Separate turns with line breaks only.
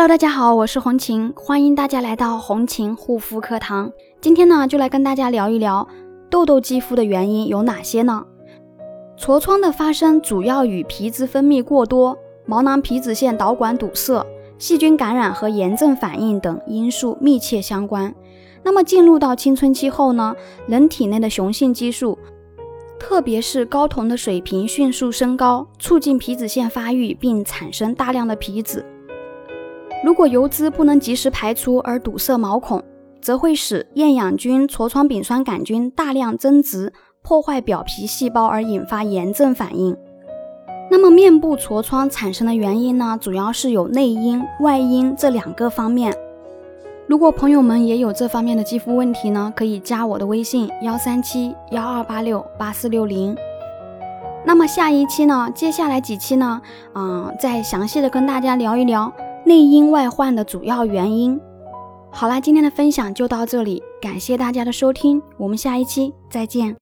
Hello，大家好，我是红琴，欢迎大家来到红琴护肤课堂。今天呢，就来跟大家聊一聊痘痘肌肤的原因有哪些呢？痤疮的发生主要与皮脂分泌过多、毛囊皮脂腺导管堵塞、细菌感染和炎症反应等因素密切相关。那么进入到青春期后呢，人体内的雄性激素，特别是睾酮的水平迅速升高，促进皮脂腺发育，并产生大量的皮脂。如果油脂不能及时排出而堵塞毛孔，则会使厌氧菌、痤疮丙酸杆菌大量增殖，破坏表皮细胞而引发炎症反应。那么面部痤疮产生的原因呢，主要是有内因、外因这两个方面。如果朋友们也有这方面的肌肤问题呢，可以加我的微信幺三七幺二八六八四六零。那么下一期呢，接下来几期呢，嗯，再详细的跟大家聊一聊。内因外患的主要原因。好啦，今天的分享就到这里，感谢大家的收听，我们下一期再见。